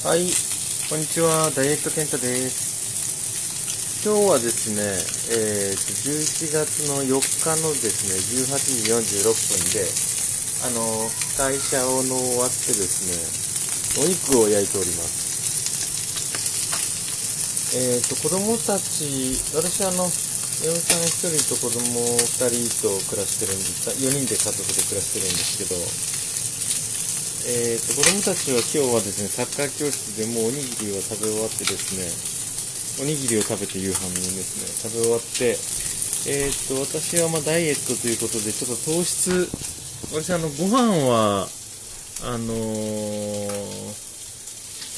はい、こんにちは、ダイエット健太です。今日はですね、えーと、11月の4日のですね、18時46分で、あの、会社をの終わってですね、お肉を焼いております。えーと、子供たち、私あの、嫁さん1人と子供2人と暮らしてるんです、4人で家族で暮らしてるんですけど、えー、と子供たちは今日はですねサッカー教室でもうおにぎりを食べ終わってですねおにぎりを食べて夕飯にですね。食べ終わってえー、と私はまあダイエットということでちょっと糖質私あのご飯はあのー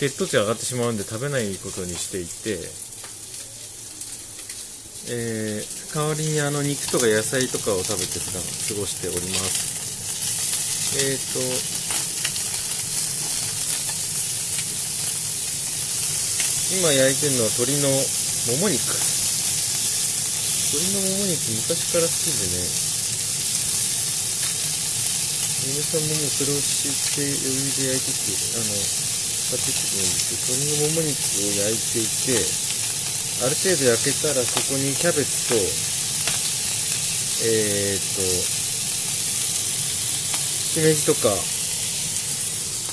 血糖値上がってしまうんで食べないことにしていてえー代わりにあの肉とか野菜とかを食べて普段過ごしております。えー、と今焼いてるのは鶏のもも肉。鶏のもも肉昔から好きでね。皆さんももうそれを知って余裕で焼いてきてあの買ってきてるんですけど鶏のもも肉を焼いていてある程度焼けたらそこにキャベツとえー、っとしめじとか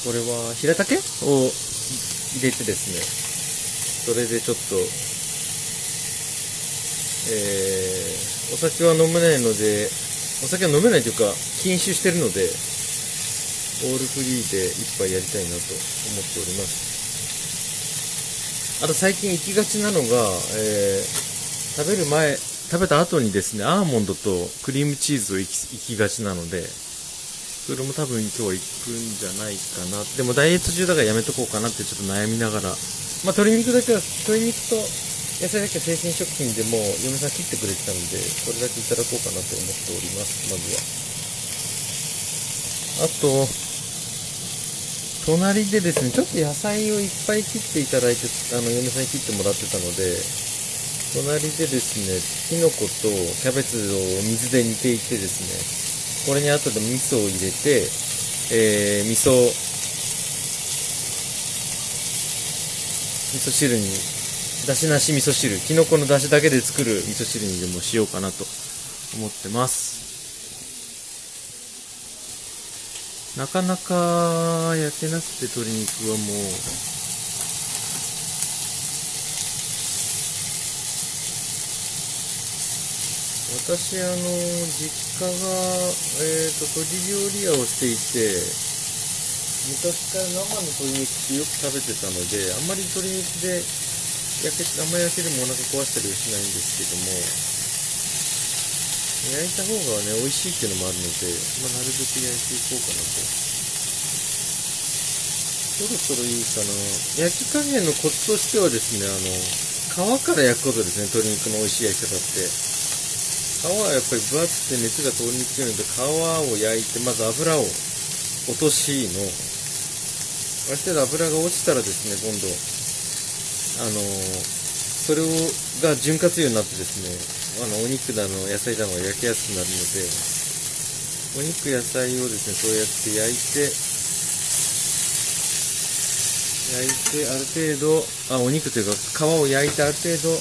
これは平竹を入れてですねそれでちょっと、えー、お酒は飲めないので、お酒は飲めないというか、禁酒してるので、オールフリーで一杯やりたいなと思っております。あと最近行きがちなのが、えー、食べる前、食べた後にですね、アーモンドとクリームチーズを行き行きがちなので、それも多分今日は行くんじゃないかな。でもダイエット中だからやめとこうかなってちょっと悩みながらまあ、鶏肉だけは、鶏肉と野菜だけは生鮮食品でも嫁さん切ってくれてたので、それだけいただこうかなと思っております、まずは。あと、隣でですね、ちょっと野菜をいっぱい切っていただいて、あの、嫁さんに切ってもらってたので、隣でですね、キノコとキャベツを水で煮ていてですね、これに後で味噌を入れて、えー、味噌、味噌汁に、だしなし味噌汁、きのこのだしだけで作る味噌汁にでもしようかなと思ってます。なかなか焼けなくて鶏肉はもう、私あの、実家が、えっ、と、鶏料理屋をしていて、昔から生の鶏肉ってよく食べてたので、あんまり鶏肉で焼け、あんまり焼けてもお腹壊したりはしないんですけども、焼いた方がね、美味しいっていうのもあるので、まあ、なるべく焼いていこうかなと。そろそろいいかな。焼き加減のコツとしてはですね、あの、皮から焼くことですね、鶏肉の美味しい焼き方って。皮はやっぱり分厚くて熱が通りにくいので、皮を焼いて、まず油を落としの、ある程度油が落ちたらですね、今度、あのそれをが潤滑油になってですね、あの、お肉だの、野菜だのが焼きやすくなるので、お肉、野菜をですね、そうやって焼いて、焼いて、ある程度、あ、お肉というか、皮を焼いてある程度、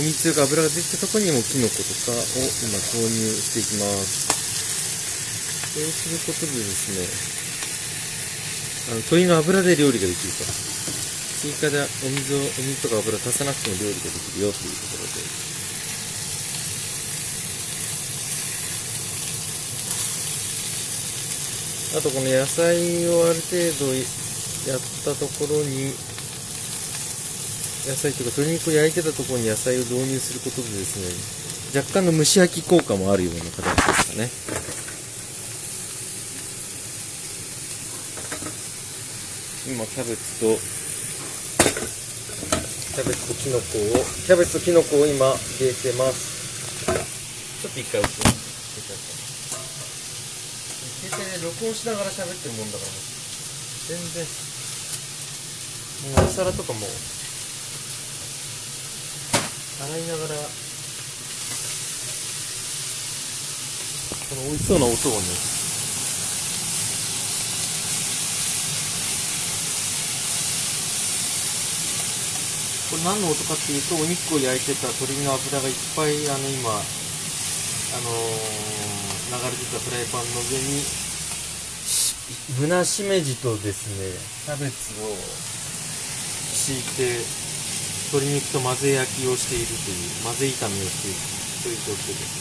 お水というか油ができたところにもキノコとかを今投入していきます。そうすることでですね、あの鶏の油で料理ができると。追加でお水を、お水とか油足さなくても料理ができるよというところで。あとこの野菜をある程度やったところに、野菜というか鶏肉を焼いてたところに野菜を導入することでですね、若干の蒸し焼き効果もあるような形ですかね。今キャベツとキャベツとキノコをキャベツとキノコを今入れてます。ちょっと一回置きます携帯で録音しながら喋ってるもんだから全然。もうお皿とかも洗いながら。この美味しそうな音をね、これ何の音かっていうとお肉を焼いてた鶏の油がいっぱいあの今あのー、流れてたフライパンの上にぶなしめじとですねキャベツを敷いて鶏肉と混ぜ焼きをしているという混ぜ炒めをしているという状況です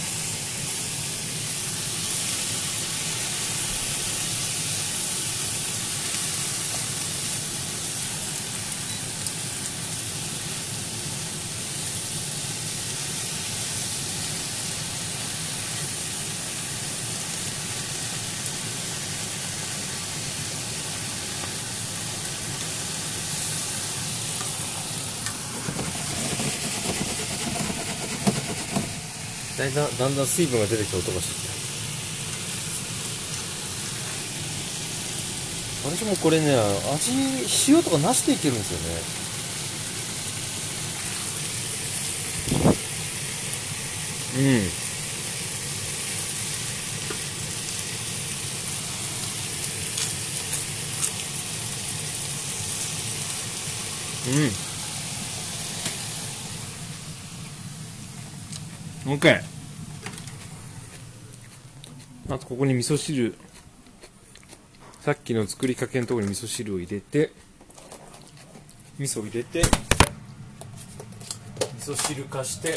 だんだんだんだん水分が出てきた音がしてきた。私もこれね味塩とかなしでいけるんですよね。うん。うん。OK あとここに味噌汁。さっきの作りかけのところに味噌汁を入れて味噌を入れて味噌汁化して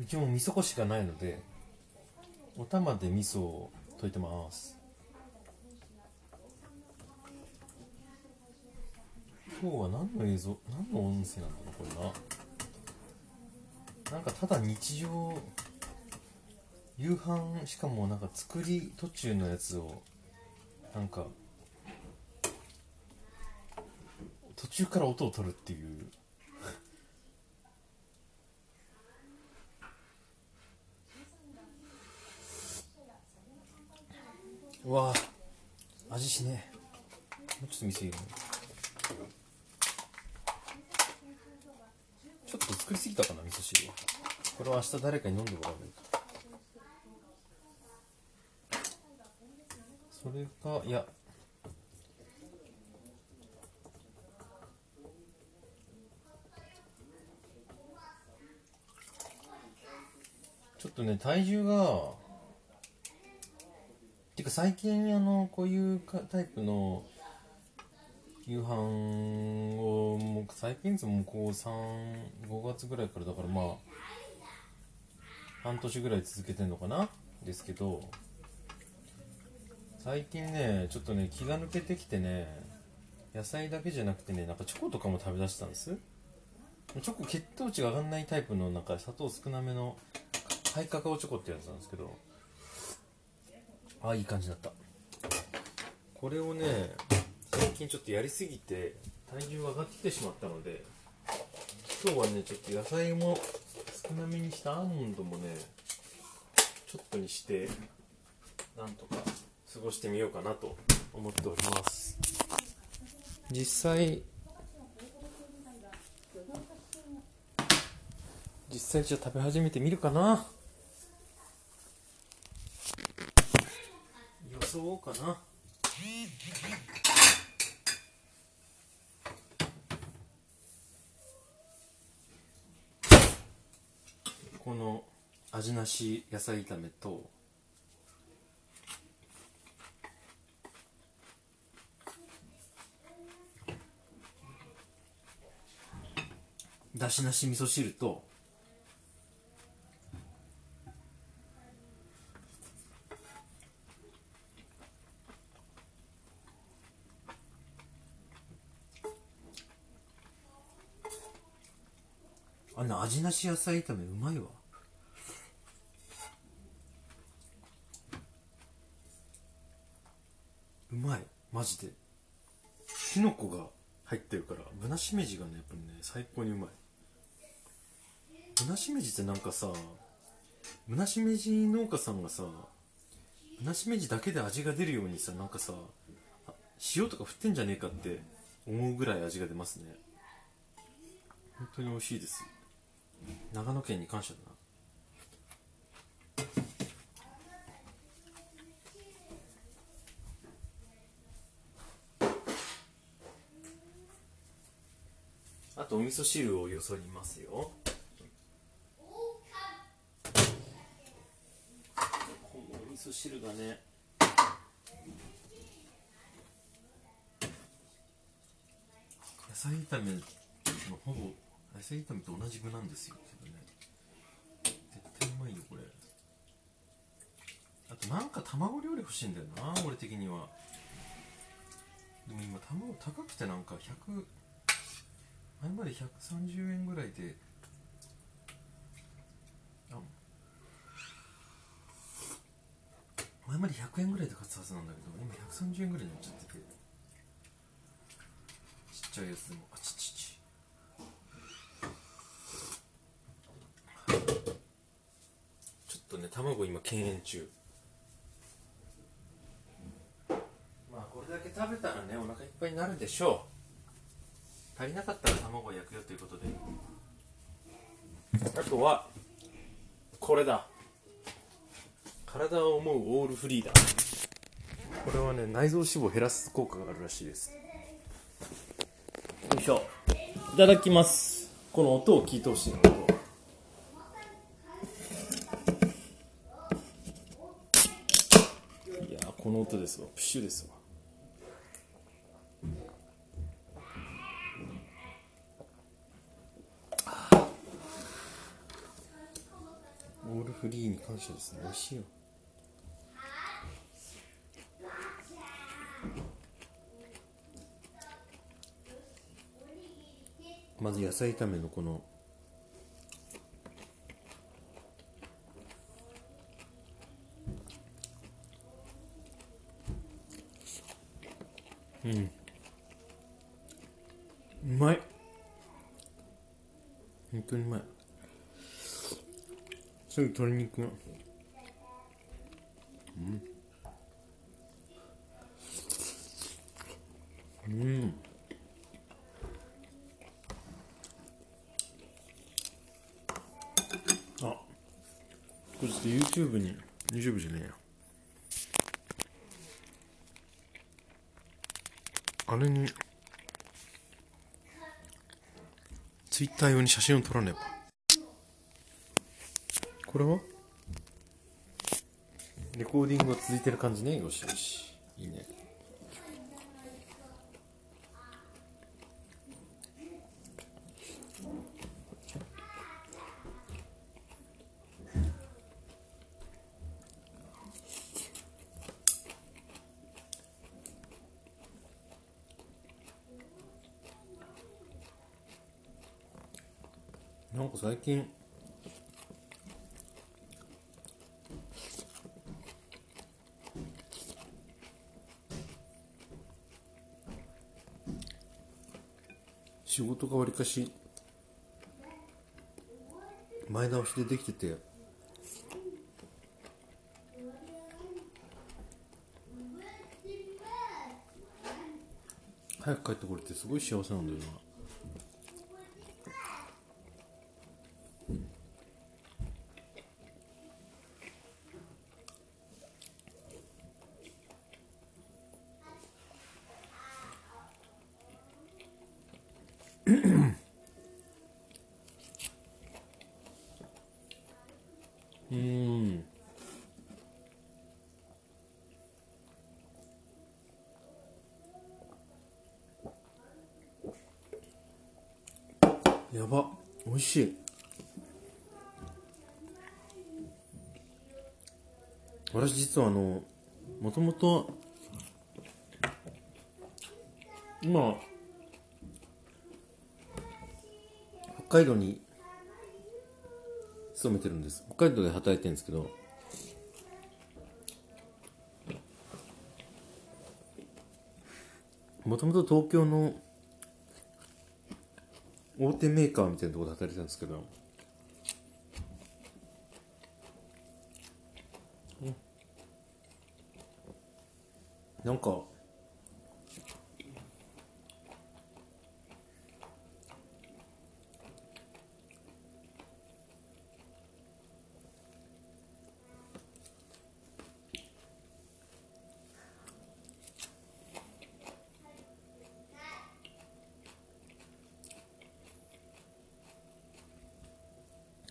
うちも味噌こしがないのでお玉で味噌を溶いてます。今日は何の映像何の音声なんだろうこれな。なんかただ日常夕飯しかもなんか作り途中のやつをなんか途中から音を取るっていう。うわ味しねもうちょっと店入れるちょっと作りすぎたかな味噌汁。これは明日誰かに飲んでもらうそれかいや。ちょっとね体重が最近あのこういうタイプの夕飯をもう最近いもこう35月ぐらいからだからまあ半年ぐらい続けてんのかな？ですけど最近ねちょっとね気が抜けてきてね野菜だけじゃなくてねなんかチョコとかも食べだしたんです。チョコ血糖値が上がんないタイプのなんか砂糖少なめのハイカカオチョコってやつなんですけど。あいい感じだった。これをね最近ちょっとやりすぎて体重が上がってきてしまったので今日はねちょっと野菜も少なめにしたアーモンドもねちょっとにしてなんとか過ごしてみようかなと思っております。実際実際じゃあ食べ始めてみるかなそうかな。この味なし野菜炒めとだしなし味噌汁とあの味なし野菜炒めうまいわ。うまい。マジで。キノコが入ってるからぶなしめじがねやっぱりね最高にうまい。ぶなしめじってなんかさぶなしめじ農家さんがさぶなしめじだけで味が出るようにさなんかさ塩とか振ってんじゃねえかって思うぐらい味が出ますね。本当に美味しいですよ。長野県に感謝だな。あとお味噌汁をよそりますよ。このお味噌汁がね野菜炒めのほぼ野菜炒めと同じ具なんですよ。けどね絶対うまいよこれ。あとなんか卵料理欲しいんだよな俺的には。でも今卵高くてなんか100前まで130円ぐらいで。あ前まで100円ぐらいで買ったはずなんだけど今130円ぐらいになっちゃってて。ちっちゃいやつでも。あちちちちょっとね卵今敬遠中。まあこれだけ食べたらねお腹いっぱいになるでしょう。足りなかったら卵を焼くよということで。あとはこれだ。体を思うオールフリーだ。これはね内臓脂肪を減らす効果があるらしいです。よいしょ。いただきます。この音を聞いてほしいの音いやーこの音ですわ。プッシュですわ。オールフリーに感謝ですね。美味しいよ。まず野菜炒めのこのうんうまい本当にうまいすぐ鶏肉が。うん。うんあこれちょっと YouTube に YouTube じゃねえや。あれに Twitter 用に写真を撮らねば。これは？レコーディングが続いてる感じね。よしよし。いいね。なんか最近仕事がわりかし前倒しでできてて早く帰ってこれてすごい幸せなんだよな。うん。やば。美味しい。私実はあのもともと今北海道に勤めてるんです。北海道で働いてるんですけどもともと東京の大手メーカーみたいなところで働いてたんですけどうんなんか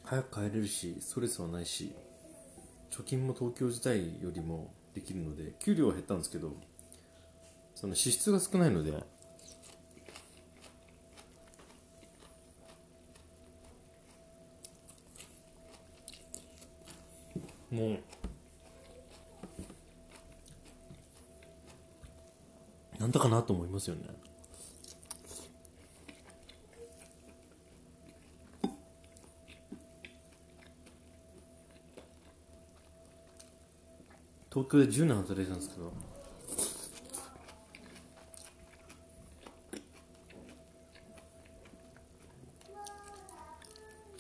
早く帰れるしストレスはないし貯金も東京時代よりもできるので給料は減ったんですけどその支出が少ないのでもうなんだかなと思いますよね。東京で10年働いてたんですけど。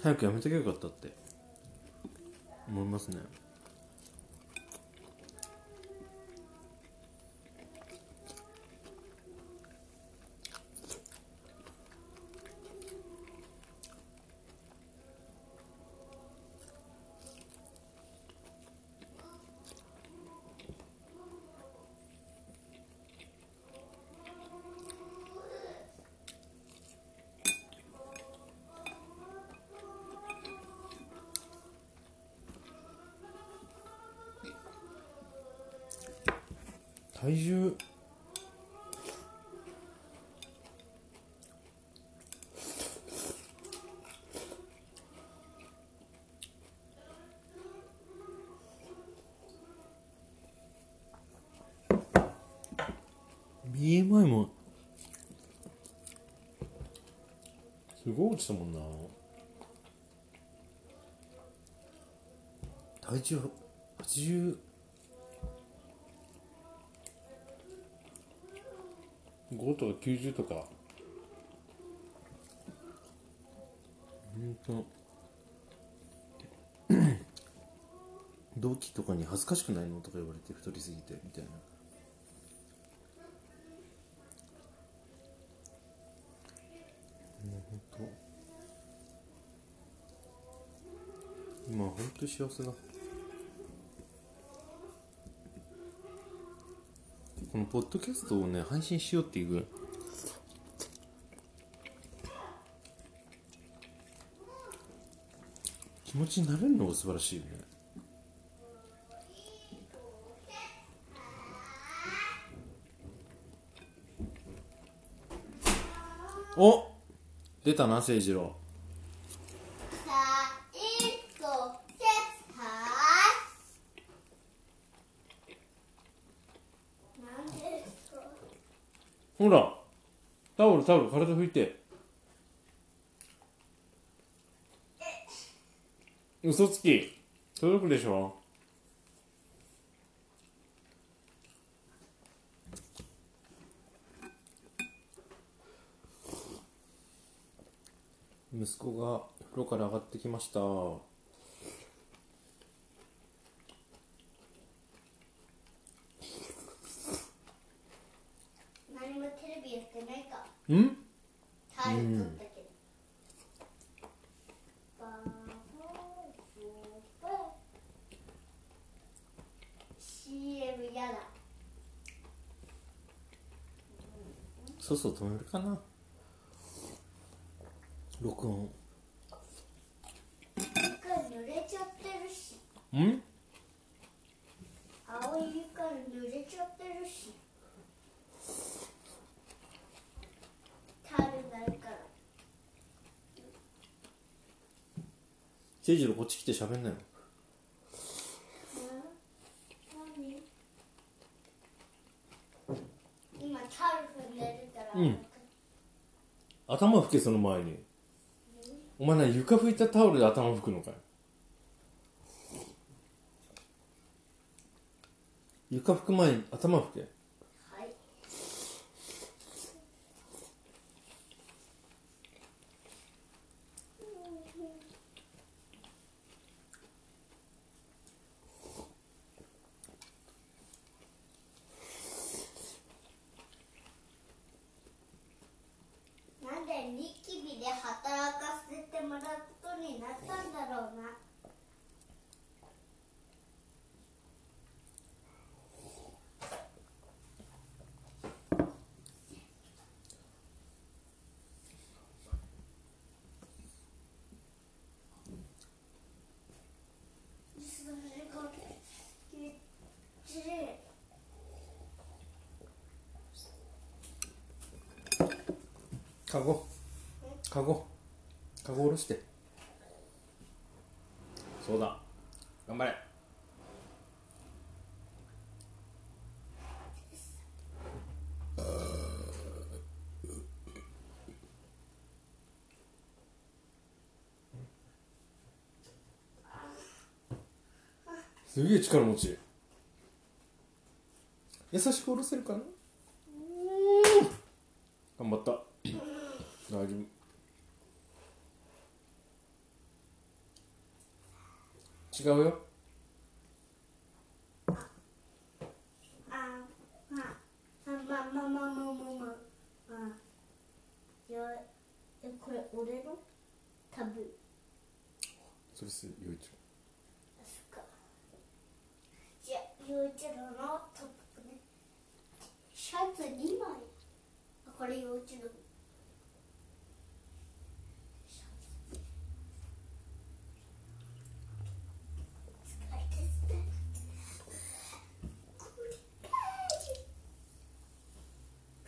早くやめときゃよかったって思いますね体重 BMI も。すごい落ちたもんな。体重80 5とか90とか。本当 同期とかに恥ずかしくないの？とか言われて太りすぎてみたいな。本当。今本当幸せだ。このポッドキャストをね配信しようっていう気持ちになれるのが素晴らしいよね。お！出たな誠次郎。ほらタオルタオル体拭いて。嘘つき。届くでしょ？息子が風呂から上がってきました。何もテレビやってないか。ん？そうそう止めるかな録音。床濡れちゃってるし。ん？青い床濡れちゃってるし。タオルないから。誠次郎こっち来て喋んないの何？今タオル踏んでるから、うん。頭拭けその前にお前な床拭いたタオルで頭拭くのかよ。床拭く前に頭拭け。カゴ。カゴ。カゴ下ろして。そうだ。頑張れ。すげえ力持ち。優しく下ろせるかな頑張った大丈夫違うよ。ああまあまあまあまあまあまあまああよえこれ俺の多分それす陽一そっかじゃあ陽一郎のトップねシャツ2枚あこれ陽一郎疲れてる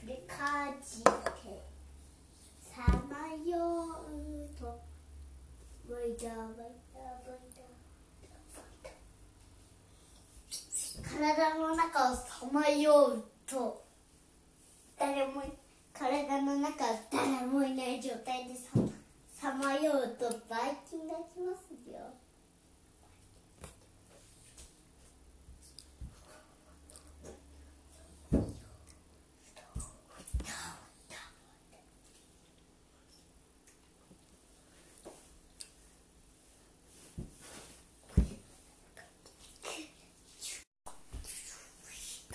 繰り返してさまようとワイダーワイダーワイダー体の中をさまようと誰も体の中誰もいない状態でさまようとばい菌がきますよ。